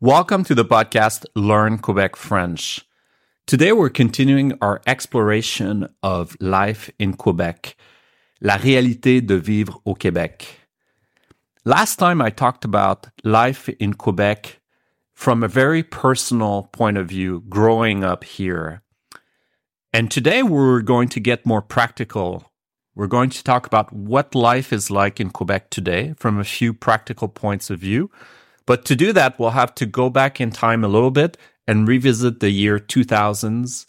Welcome to the podcast Learn Quebec French. Today we're continuing our exploration of life in Quebec, la réalité de vivre au Québec. Last time I talked about life in Quebec from a very personal point of view, growing up here. And today we're going to get more practical. We're going to talk about what life is like in Quebec today from a few practical points of view. But to do that, we'll have to go back in time a little bit and revisit the year 2000s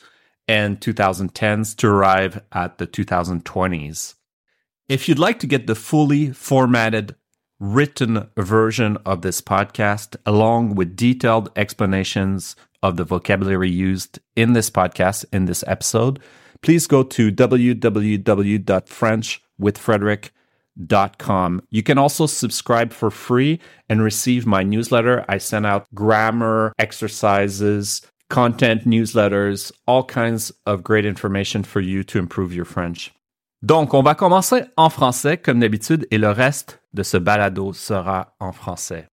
and 2010s to arrive at the 2020s. If you'd like to get the fully formatted written version of this podcast, along with detailed explanations of the vocabulary used in this podcast, in this episode, please go to www.frenchwithfrederick.com com. You can also subscribe for free and receive my newsletter. I send out grammar exercises, content newsletters, all kinds of great information for you to improve your French. Donc, on va commencer en français comme d'habitude et le reste de ce balado sera en français.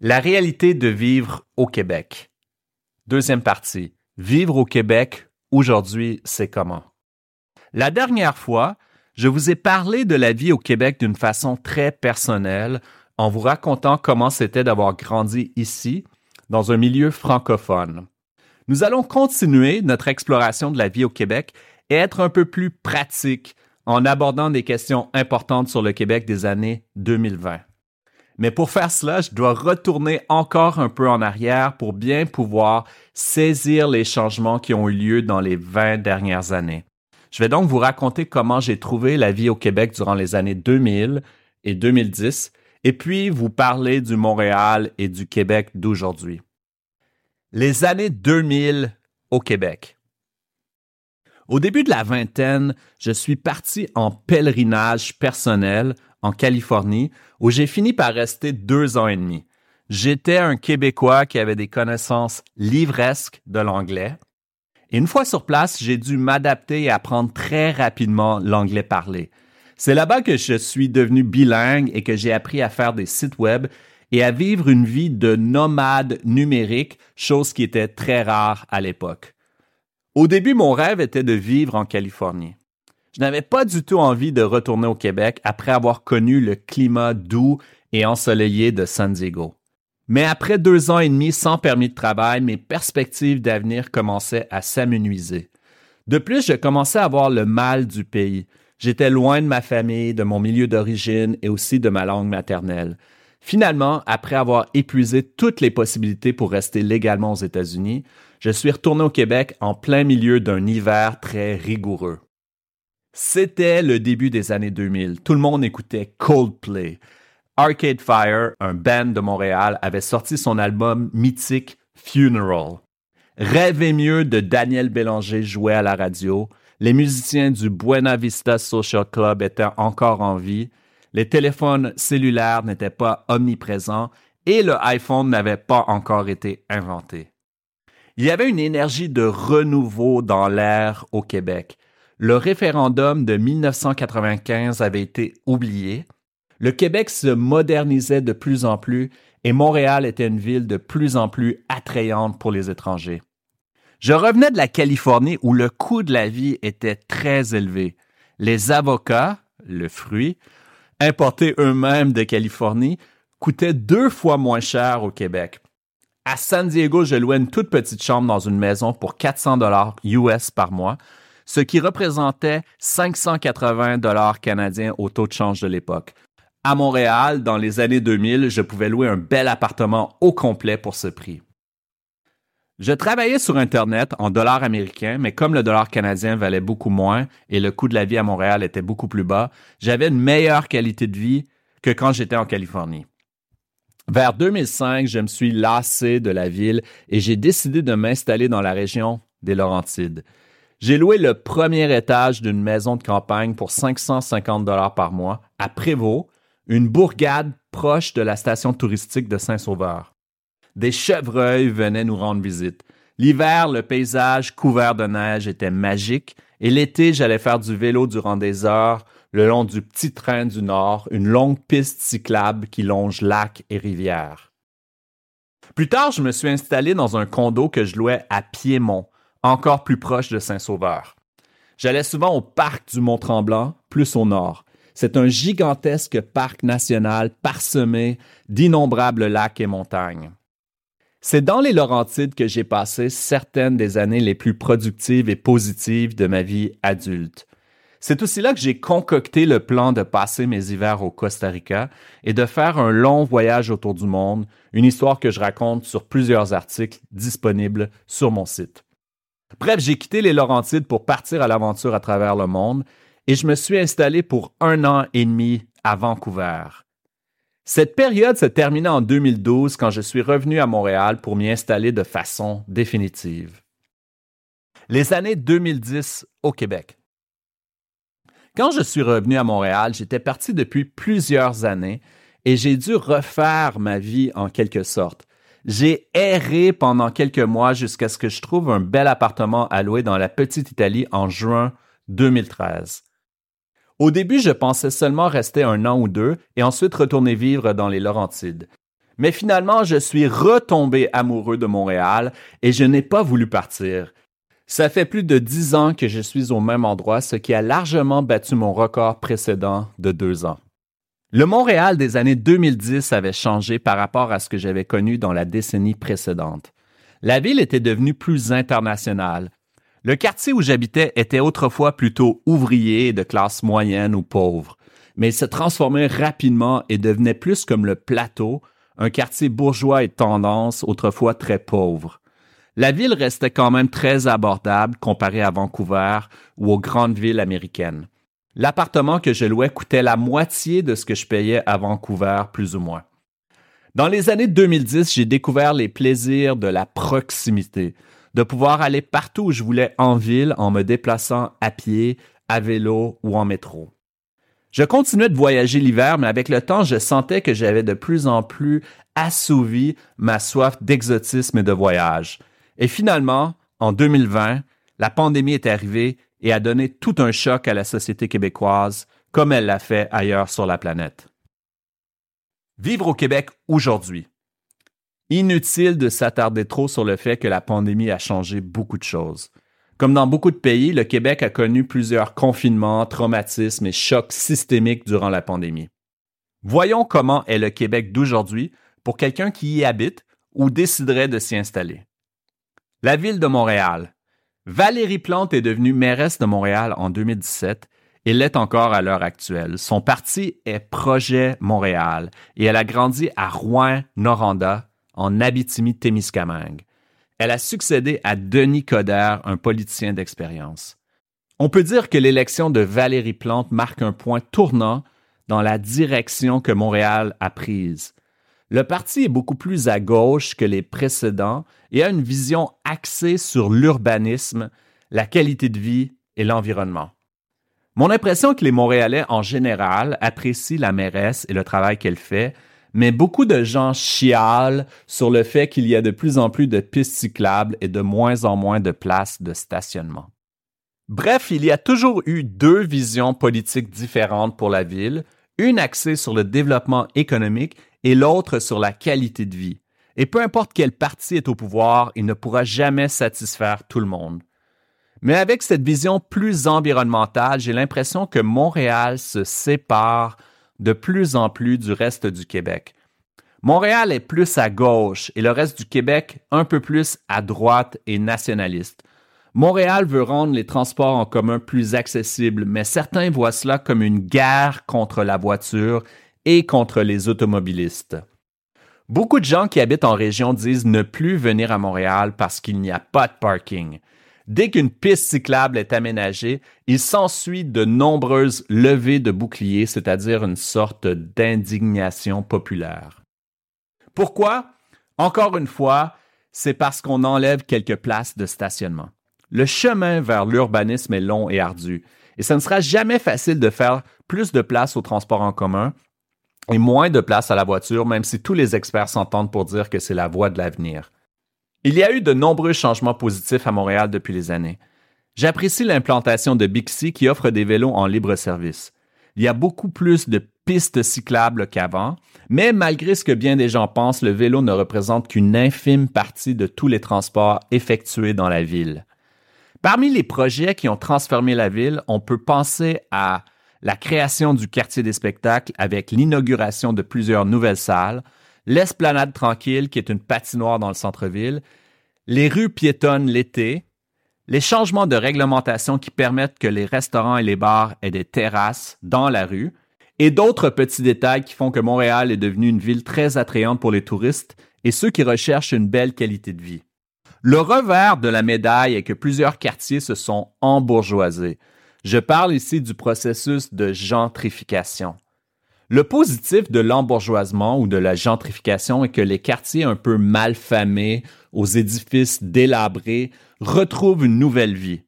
La réalité de vivre au Québec. Deuxième partie. Vivre au Québec, aujourd'hui, c'est comment? La dernière fois, je vous ai parlé de la vie au Québec d'une façon très personnelle en vous racontant comment c'était d'avoir grandi ici, dans un milieu francophone. Nous allons continuer notre exploration de la vie au Québec et être un peu plus pratique en abordant des questions importantes sur le Québec des années 2020. Mais pour faire cela, je dois retourner encore un peu en arrière pour bien pouvoir saisir les changements qui ont eu lieu dans les 20 dernières années. Je vais donc vous raconter comment j'ai trouvé la vie au Québec durant les années 2000 et 2010, et puis vous parler du Montréal et du Québec d'aujourd'hui. Les années 2000 au Québec. Au début de la vingtaine, je suis parti en pèlerinage personnel en Californie, où j'ai fini par rester deux ans et demi. J'étais un Québécois qui avait des connaissances livresques de l'anglais, une fois sur place, j'ai dû m'adapter et apprendre très rapidement l'anglais parlé. C'est là-bas que je suis devenu bilingue et que j'ai appris à faire des sites web et à vivre une vie de nomade numérique, chose qui était très rare à l'époque. Au début, mon rêve était de vivre en Californie. Je n'avais pas du tout envie de retourner au Québec après avoir connu le climat doux et ensoleillé de San Diego. Mais après deux ans et demi sans permis de travail, mes perspectives d'avenir commençaient à s'amenuiser. De plus, je commençais à avoir le mal du pays. J'étais loin de ma famille, de mon milieu d'origine et aussi de ma langue maternelle. Finalement, après avoir épuisé toutes les possibilités pour rester légalement aux États-Unis, je suis retourné au Québec en plein milieu d'un hiver très rigoureux. C'était le début des années 2000. Tout le monde écoutait Coldplay. Arcade Fire, un band de Montréal, avait sorti son album mythique Funeral. Rêvez mieux de Daniel Bélanger jouait à la radio. Les musiciens du Buena Vista Social Club étaient encore en vie. Les téléphones cellulaires n'étaient pas omniprésents et le iPhone n'avait pas encore été inventé. Il y avait une énergie de renouveau dans l'air au Québec. Le référendum de 1995 avait été oublié le Québec se modernisait de plus en plus et Montréal était une ville de plus en plus attrayante pour les étrangers. Je revenais de la Californie où le coût de la vie était très élevé. Les avocats, le fruit, importés eux-mêmes de Californie, coûtaient deux fois moins cher au Québec. À San Diego, je louais une toute petite chambre dans une maison pour 400 dollars US par mois, ce qui représentait 580 dollars canadiens au taux de change de l'époque à Montréal, dans les années 2000, je pouvais louer un bel appartement au complet pour ce prix. Je travaillais sur Internet en dollars américains, mais comme le dollar canadien valait beaucoup moins et le coût de la vie à Montréal était beaucoup plus bas, j'avais une meilleure qualité de vie que quand j'étais en Californie. Vers 2005, je me suis lassé de la ville et j'ai décidé de m'installer dans la région des Laurentides. J'ai loué le premier étage d'une maison de campagne pour 550 dollars par mois à Prévost une bourgade proche de la station touristique de Saint-Sauveur. Des chevreuils venaient nous rendre visite. L'hiver, le paysage couvert de neige était magique et l'été, j'allais faire du vélo durant des heures le long du petit train du Nord, une longue piste cyclable qui longe lacs et rivières. Plus tard, je me suis installé dans un condo que je louais à Piémont, encore plus proche de Saint-Sauveur. J'allais souvent au parc du Mont-Tremblant, plus au nord. C'est un gigantesque parc national parsemé d'innombrables lacs et montagnes. C'est dans les Laurentides que j'ai passé certaines des années les plus productives et positives de ma vie adulte. C'est aussi là que j'ai concocté le plan de passer mes hivers au Costa Rica et de faire un long voyage autour du monde, une histoire que je raconte sur plusieurs articles disponibles sur mon site. Bref, j'ai quitté les Laurentides pour partir à l'aventure à travers le monde et je me suis installé pour un an et demi à Vancouver. Cette période se termina en 2012 quand je suis revenu à Montréal pour m'y installer de façon définitive. Les années 2010 au Québec. Quand je suis revenu à Montréal, j'étais parti depuis plusieurs années et j'ai dû refaire ma vie en quelque sorte. J'ai erré pendant quelques mois jusqu'à ce que je trouve un bel appartement à louer dans la petite Italie en juin 2013. Au début, je pensais seulement rester un an ou deux et ensuite retourner vivre dans les Laurentides. Mais finalement, je suis retombé amoureux de Montréal et je n'ai pas voulu partir. Ça fait plus de dix ans que je suis au même endroit, ce qui a largement battu mon record précédent de deux ans. Le Montréal des années 2010 avait changé par rapport à ce que j'avais connu dans la décennie précédente. La ville était devenue plus internationale. Le quartier où j'habitais était autrefois plutôt ouvrier de classe moyenne ou pauvre, mais il se transformait rapidement et devenait plus comme le plateau, un quartier bourgeois et tendance autrefois très pauvre. La ville restait quand même très abordable comparée à Vancouver ou aux grandes villes américaines. L'appartement que je louais coûtait la moitié de ce que je payais à Vancouver, plus ou moins. Dans les années 2010, j'ai découvert les plaisirs de la proximité, de pouvoir aller partout où je voulais en ville en me déplaçant à pied, à vélo ou en métro. Je continuais de voyager l'hiver, mais avec le temps, je sentais que j'avais de plus en plus assouvi ma soif d'exotisme et de voyage. Et finalement, en 2020, la pandémie est arrivée et a donné tout un choc à la société québécoise, comme elle l'a fait ailleurs sur la planète. Vivre au Québec aujourd'hui. Inutile de s'attarder trop sur le fait que la pandémie a changé beaucoup de choses. Comme dans beaucoup de pays, le Québec a connu plusieurs confinements, traumatismes et chocs systémiques durant la pandémie. Voyons comment est le Québec d'aujourd'hui pour quelqu'un qui y habite ou déciderait de s'y installer. La ville de Montréal. Valérie Plante est devenue mairesse de Montréal en 2017 et l'est encore à l'heure actuelle. Son parti est Projet Montréal et elle a grandi à Rouen-Noranda, en Abitibi-Témiscamingue. Elle a succédé à Denis Coderre, un politicien d'expérience. On peut dire que l'élection de Valérie Plante marque un point tournant dans la direction que Montréal a prise. Le parti est beaucoup plus à gauche que les précédents et a une vision axée sur l'urbanisme, la qualité de vie et l'environnement. Mon impression est que les Montréalais en général apprécient la mairesse et le travail qu'elle fait, mais beaucoup de gens chialent sur le fait qu'il y a de plus en plus de pistes cyclables et de moins en moins de places de stationnement. Bref, il y a toujours eu deux visions politiques différentes pour la ville, une axée sur le développement économique et l'autre sur la qualité de vie. Et peu importe quel parti est au pouvoir, il ne pourra jamais satisfaire tout le monde. Mais avec cette vision plus environnementale, j'ai l'impression que Montréal se sépare de plus en plus du reste du Québec. Montréal est plus à gauche et le reste du Québec un peu plus à droite et nationaliste. Montréal veut rendre les transports en commun plus accessibles, mais certains voient cela comme une guerre contre la voiture et contre les automobilistes. Beaucoup de gens qui habitent en région disent ne plus venir à Montréal parce qu'il n'y a pas de parking. Dès qu'une piste cyclable est aménagée, il s'ensuit de nombreuses levées de boucliers, c'est-à-dire une sorte d'indignation populaire. Pourquoi? Encore une fois, c'est parce qu'on enlève quelques places de stationnement. Le chemin vers l'urbanisme est long et ardu, et ce ne sera jamais facile de faire plus de place au transport en commun et moins de place à la voiture, même si tous les experts s'entendent pour dire que c'est la voie de l'avenir. Il y a eu de nombreux changements positifs à Montréal depuis les années. J'apprécie l'implantation de Bixi qui offre des vélos en libre service. Il y a beaucoup plus de pistes cyclables qu'avant, mais malgré ce que bien des gens pensent, le vélo ne représente qu'une infime partie de tous les transports effectués dans la ville. Parmi les projets qui ont transformé la ville, on peut penser à la création du quartier des spectacles avec l'inauguration de plusieurs nouvelles salles, l'esplanade tranquille qui est une patinoire dans le centre-ville, les rues piétonnes l'été, les changements de réglementation qui permettent que les restaurants et les bars aient des terrasses dans la rue, et d'autres petits détails qui font que Montréal est devenue une ville très attrayante pour les touristes et ceux qui recherchent une belle qualité de vie. Le revers de la médaille est que plusieurs quartiers se sont embourgeoisés. Je parle ici du processus de gentrification. Le positif de l'embourgeoisement ou de la gentrification est que les quartiers un peu mal famés, aux édifices délabrés, retrouvent une nouvelle vie.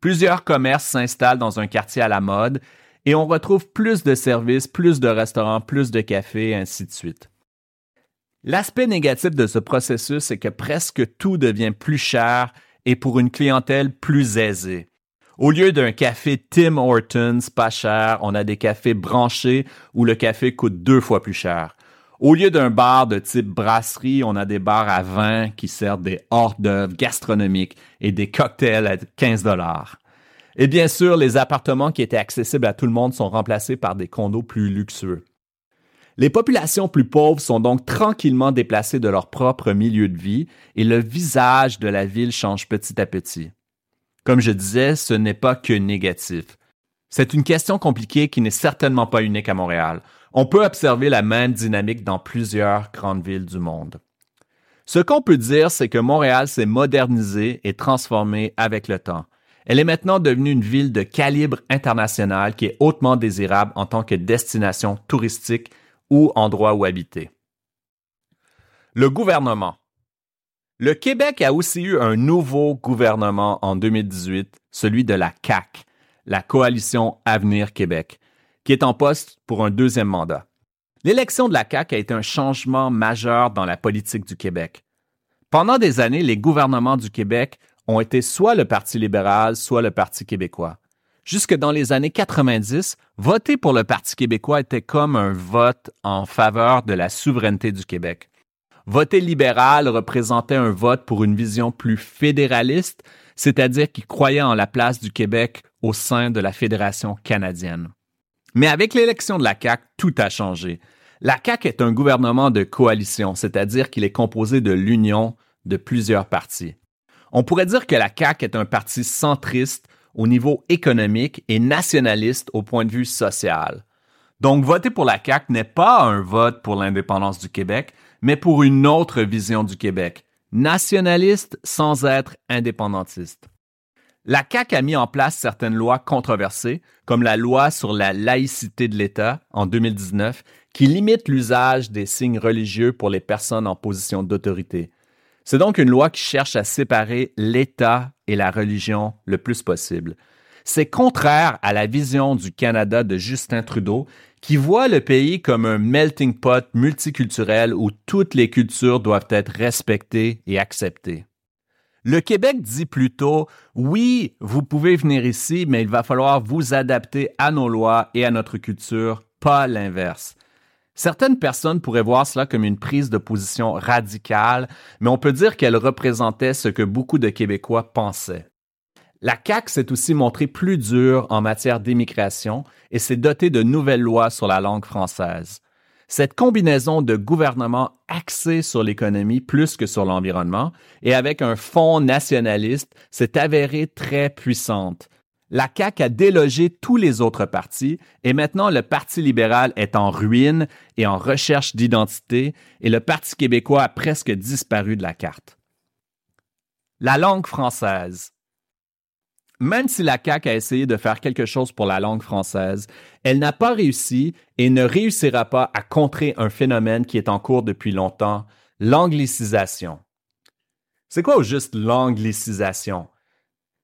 Plusieurs commerces s'installent dans un quartier à la mode et on retrouve plus de services, plus de restaurants, plus de cafés, ainsi de suite. L'aspect négatif de ce processus, c'est que presque tout devient plus cher et pour une clientèle plus aisée. Au lieu d'un café Tim Hortons pas cher, on a des cafés branchés où le café coûte deux fois plus cher. Au lieu d'un bar de type brasserie, on a des bars à vin qui servent des hors d'œuvre gastronomiques et des cocktails à 15 dollars. Et bien sûr, les appartements qui étaient accessibles à tout le monde sont remplacés par des condos plus luxueux. Les populations plus pauvres sont donc tranquillement déplacées de leur propre milieu de vie et le visage de la ville change petit à petit. Comme je disais, ce n'est pas que négatif. C'est une question compliquée qui n'est certainement pas unique à Montréal. On peut observer la même dynamique dans plusieurs grandes villes du monde. Ce qu'on peut dire, c'est que Montréal s'est modernisé et transformé avec le temps. Elle est maintenant devenue une ville de calibre international qui est hautement désirable en tant que destination touristique ou endroit où habiter. Le gouvernement. Le Québec a aussi eu un nouveau gouvernement en 2018, celui de la CAC, la Coalition Avenir Québec, qui est en poste pour un deuxième mandat. L'élection de la CAC a été un changement majeur dans la politique du Québec. Pendant des années, les gouvernements du Québec ont été soit le Parti libéral, soit le Parti québécois. Jusque dans les années 90, voter pour le Parti québécois était comme un vote en faveur de la souveraineté du Québec. Voter libéral représentait un vote pour une vision plus fédéraliste, c'est-à-dire qui croyait en la place du Québec au sein de la Fédération canadienne. Mais avec l'élection de la CAQ, tout a changé. La CAQ est un gouvernement de coalition, c'est-à-dire qu'il est composé de l'union de plusieurs partis. On pourrait dire que la CAQ est un parti centriste au niveau économique et nationaliste au point de vue social. Donc, voter pour la CAQ n'est pas un vote pour l'indépendance du Québec, mais pour une autre vision du Québec, nationaliste sans être indépendantiste. La CAQ a mis en place certaines lois controversées, comme la loi sur la laïcité de l'État en 2019, qui limite l'usage des signes religieux pour les personnes en position d'autorité. C'est donc une loi qui cherche à séparer l'État et la religion le plus possible. C'est contraire à la vision du Canada de Justin Trudeau, qui voit le pays comme un melting pot multiculturel où toutes les cultures doivent être respectées et acceptées. Le Québec dit plutôt, oui, vous pouvez venir ici, mais il va falloir vous adapter à nos lois et à notre culture, pas l'inverse. Certaines personnes pourraient voir cela comme une prise de position radicale, mais on peut dire qu'elle représentait ce que beaucoup de Québécois pensaient. La CAQ s'est aussi montrée plus dure en matière d'immigration et s'est dotée de nouvelles lois sur la langue française. Cette combinaison de gouvernement axé sur l'économie plus que sur l'environnement et avec un fonds nationaliste s'est avérée très puissante, la CAQ a délogé tous les autres partis et maintenant le Parti libéral est en ruine et en recherche d'identité et le Parti québécois a presque disparu de la carte. La langue française. Même si la CAQ a essayé de faire quelque chose pour la langue française, elle n'a pas réussi et ne réussira pas à contrer un phénomène qui est en cours depuis longtemps, l'anglicisation. C'est quoi au juste l'anglicisation?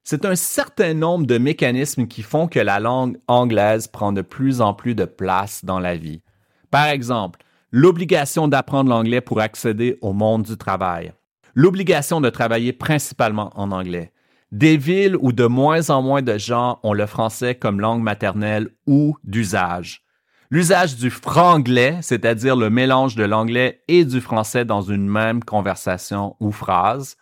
c'est un certain nombre de mécanismes qui font que la langue anglaise prend de plus en plus de place dans la vie. Par exemple, l'obligation d'apprendre l'anglais pour accéder au monde du travail, l'obligation de travailler principalement en anglais, des villes où de moins en moins de gens ont le français comme langue maternelle ou d'usage, L'usage du franglais, c'est-à-dire le mélange de l'anglais et du français dans une même conversation ou phrase.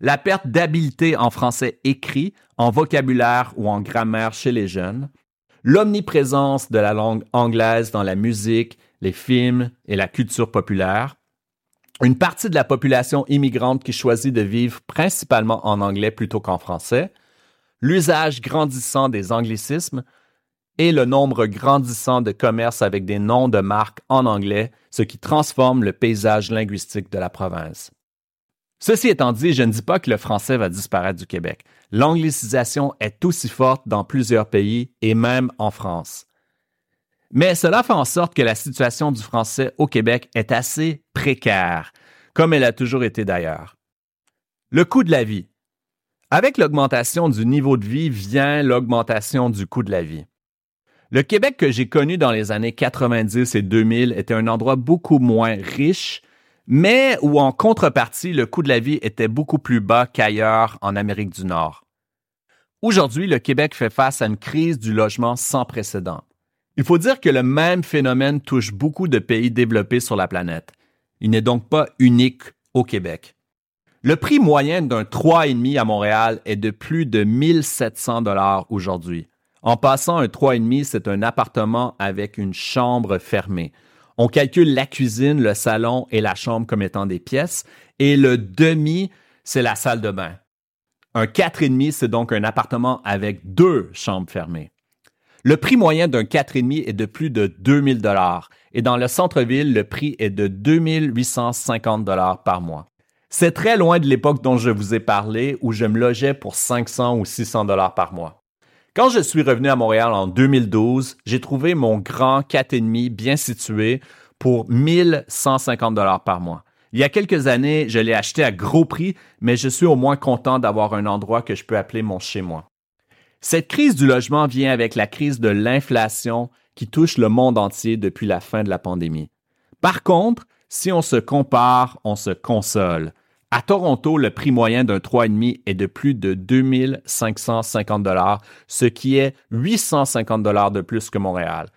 La perte d'habileté en français écrit, en vocabulaire ou en grammaire chez les jeunes. L'omniprésence de la langue anglaise dans la musique, les films et la culture populaire. Une partie de la population immigrante qui choisit de vivre principalement en anglais plutôt qu'en français. L'usage grandissant des anglicismes, et le nombre grandissant de commerces avec des noms de marques en anglais, ce qui transforme le paysage linguistique de la province. Ceci étant dit, je ne dis pas que le français va disparaître du Québec. L'anglicisation est aussi forte dans plusieurs pays et même en France. Mais cela fait en sorte que la situation du français au Québec est assez précaire, comme elle a toujours été d'ailleurs. Le coût de la vie. Avec l'augmentation du niveau de vie vient l'augmentation du coût de la vie. Le Québec que j'ai connu dans les années 90 et 2000 était un endroit beaucoup moins riche, mais où en contrepartie, le coût de la vie était beaucoup plus bas qu'ailleurs en Amérique du Nord. Aujourd'hui, le Québec fait face à une crise du logement sans précédent. Il faut dire que le même phénomène touche beaucoup de pays développés sur la planète. Il n'est donc pas unique au Québec. Le prix moyen d'un 3,5 à Montréal est de plus de 1700 dollars aujourd'hui. En passant, un 3,5, c'est un appartement avec une chambre fermée. On calcule la cuisine, le salon et la chambre comme étant des pièces. Et le demi, c'est la salle de bain. Un 4,5, c'est donc un appartement avec deux chambres fermées. Le prix moyen d'un 4,5 est de plus de 2000 dollars et dans le centre-ville, le prix est de 2850 dollars par mois. C'est très loin de l'époque dont je vous ai parlé où je me logeais pour 500 ou 600 dollars par mois. Quand je suis revenu à Montréal en 2012, j'ai trouvé mon grand 4,5 bien situé pour 1150 dollars par mois. Il y a quelques années, je l'ai acheté à gros prix, mais je suis au moins content d'avoir un endroit que je peux appeler mon chez-moi. Cette crise du logement vient avec la crise de l'inflation qui touche le monde entier depuis la fin de la pandémie. Par contre, si on se compare, on se console. À Toronto, le prix moyen d'un 3,5 est de plus de 2550 dollars, ce qui est 850 dollars de plus que Montréal.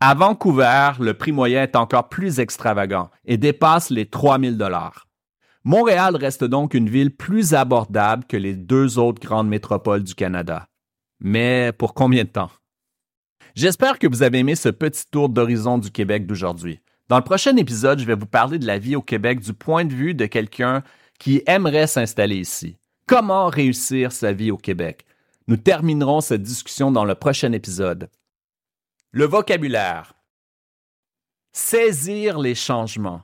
À Vancouver, le prix moyen est encore plus extravagant et dépasse les 3000 dollars. Montréal reste donc une ville plus abordable que les deux autres grandes métropoles du Canada. Mais pour combien de temps? J'espère que vous avez aimé ce petit tour d'horizon du Québec d'aujourd'hui. Dans le prochain épisode, je vais vous parler de la vie au Québec du point de vue de quelqu'un qui aimerait s'installer ici. Comment réussir sa vie au Québec? Nous terminerons cette discussion dans le prochain épisode. Le vocabulaire. Saisir les changements.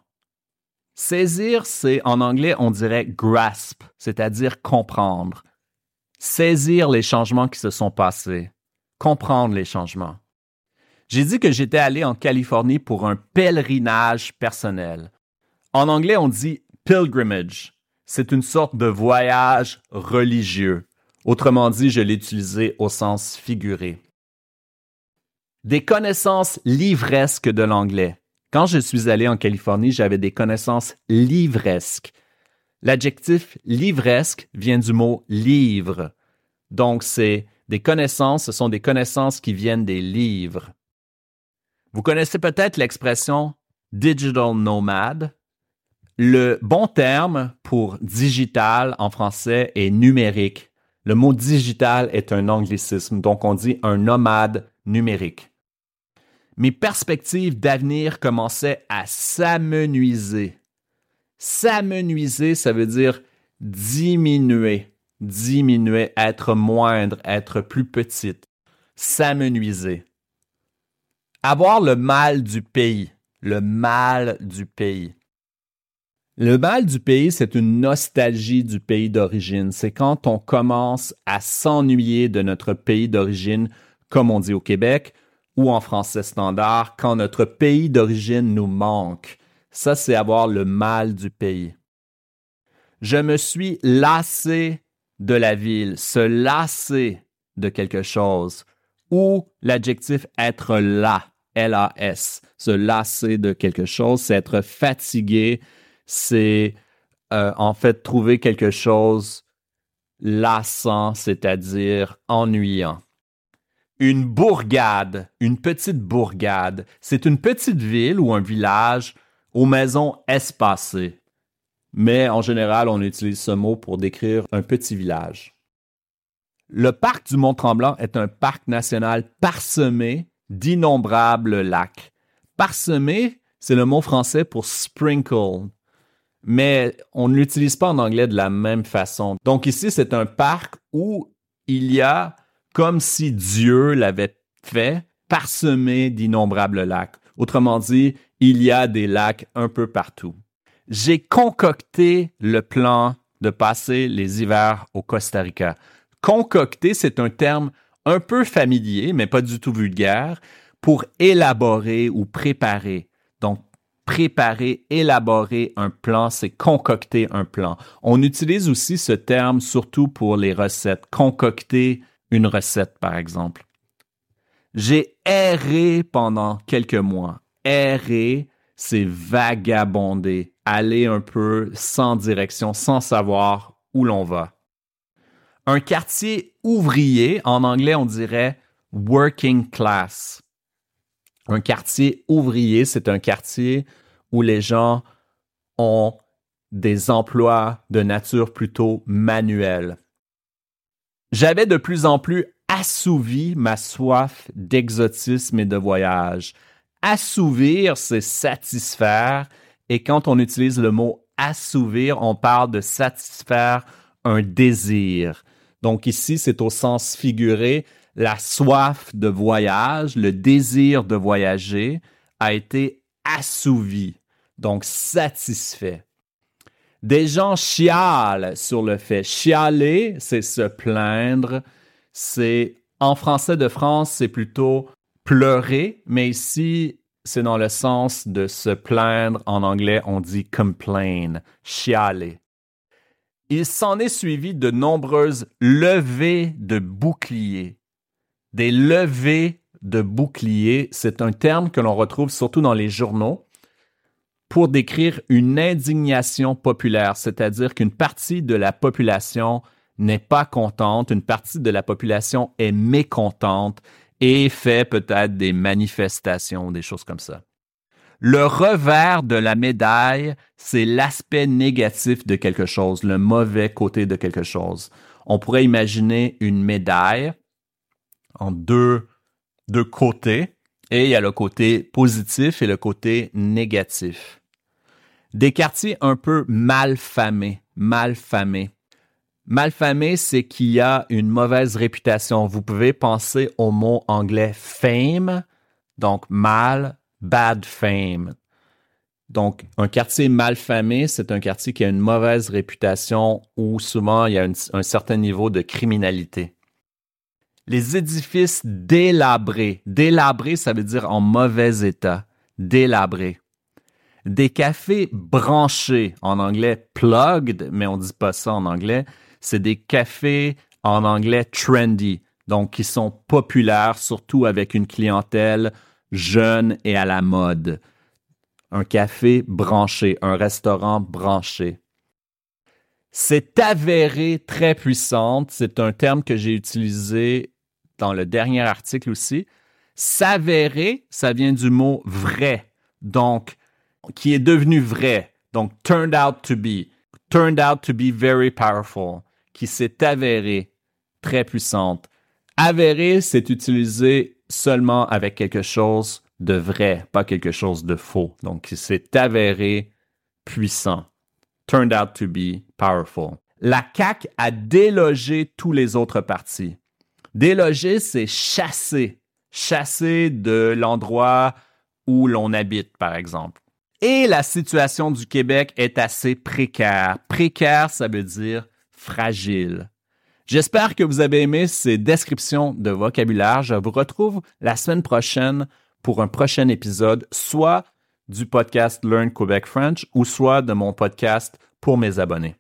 Saisir, c'est en anglais, on dirait grasp, c'est-à-dire comprendre. Saisir les changements qui se sont passés. Comprendre les changements. J'ai dit que j'étais allé en Californie pour un pèlerinage personnel. En anglais, on dit pilgrimage c'est une sorte de voyage religieux. Autrement dit, je l'ai utilisé au sens figuré. Des connaissances livresques de l'anglais. Quand je suis allé en Californie, j'avais des connaissances livresques. L'adjectif livresque vient du mot livre. Donc, c'est des connaissances, ce sont des connaissances qui viennent des livres. Vous connaissez peut-être l'expression digital nomad. Le bon terme pour digital en français est numérique. Le mot digital est un anglicisme, donc on dit un nomade numérique. Mes perspectives d'avenir commençaient à s'amenuiser. S'amenuiser, ça veut dire diminuer, diminuer, être moindre, être plus petite. S'amenuiser. Avoir le mal du pays, le mal du pays. Le mal du pays, c'est une nostalgie du pays d'origine. C'est quand on commence à s'ennuyer de notre pays d'origine, comme on dit au Québec, ou en français standard, quand notre pays d'origine nous manque. Ça, c'est avoir le mal du pays. Je me suis lassé de la ville, se lasser de quelque chose, ou l'adjectif être là, L-A-S, se lasser de quelque chose, c'est être fatigué, c'est euh, en fait trouver quelque chose lassant, c'est-à-dire ennuyant. Une bourgade, une petite bourgade, c'est une petite ville ou un village aux maisons espacées. Mais en général, on utilise ce mot pour décrire un petit village. Le parc du Mont-Tremblant est un parc national parsemé d'innombrables lacs. Parsemé, c'est le mot français pour sprinkle, mais on ne l'utilise pas en anglais de la même façon. Donc ici, c'est un parc où il y a, comme si Dieu l'avait fait, parsemé d'innombrables lacs. Autrement dit, il y a des lacs un peu partout. J'ai concocté le plan de passer les hivers au Costa Rica. Concocter, c'est un terme un peu familier, mais pas du tout vulgaire, pour élaborer ou préparer. Donc, préparer, élaborer un plan, c'est concocter un plan. On utilise aussi ce terme surtout pour les recettes. Concocter une recette, par exemple. J'ai erré pendant quelques mois. Errer, c'est vagabonder, aller un peu sans direction, sans savoir où l'on va. Un quartier ouvrier, en anglais on dirait working class. Un quartier ouvrier, c'est un quartier où les gens ont des emplois de nature plutôt manuelle. J'avais de plus en plus assouvi ma soif d'exotisme et de voyage. Assouvir, c'est satisfaire, et quand on utilise le mot assouvir, on parle de satisfaire un désir. Donc ici, c'est au sens figuré, la soif de voyage, le désir de voyager a été assouvi donc satisfait. Des gens chialent sur le fait. Chialer, c'est se plaindre. C'est en français de France, c'est plutôt pleurer, mais ici, c'est dans le sens de se plaindre. En anglais, on dit complain, chialer. Il s'en est suivi de nombreuses levées de boucliers. Des levées de boucliers, c'est un terme que l'on retrouve surtout dans les journaux pour décrire une indignation populaire, c'est-à-dire qu'une partie de la population n'est pas contente, une partie de la population est mécontente et fait peut-être des manifestations, des choses comme ça. Le revers de la médaille, c'est l'aspect négatif de quelque chose, le mauvais côté de quelque chose. On pourrait imaginer une médaille en deux, deux côtés, et il y a le côté positif et le côté négatif. Des quartiers un peu mal famés, mal famés. Mal famé, c'est qu'il y a une mauvaise réputation. Vous pouvez penser au mot anglais fame, donc mal, bad fame. Donc, un quartier mal famé, c'est un quartier qui a une mauvaise réputation où souvent il y a un certain niveau de criminalité. Les édifices délabrés. Délabrés, ça veut dire en mauvais état. Délabrés. Des cafés branchés, en anglais plugged, mais on dit pas ça en anglais. C'est des cafés en anglais trendy, donc qui sont populaires, surtout avec une clientèle jeune et à la mode. Un café branché, un restaurant branché. C'est avéré très puissante. C'est un terme que j'ai utilisé dans le dernier article aussi. S'avérer, ça vient du mot vrai. Donc, qui est devenu vrai, donc turned out to be, turned out to be very powerful, qui s'est avéré très puissante. Avéré, c'est utilisé seulement avec quelque chose de vrai, pas quelque chose de faux. Donc, qui s'est avéré puissant. Turned out to be powerful. La CAQ a délogé tous les autres partis. Déloger, c'est chasser. Chasser de l'endroit où l'on habite, par exemple. Et la situation du Québec est assez précaire. Précaire, ça veut dire fragile. J'espère que vous avez aimé ces descriptions de vocabulaire. Je vous retrouve la semaine prochaine pour un prochain épisode, soit du podcast Learn Quebec French ou soit de mon podcast pour mes abonnés.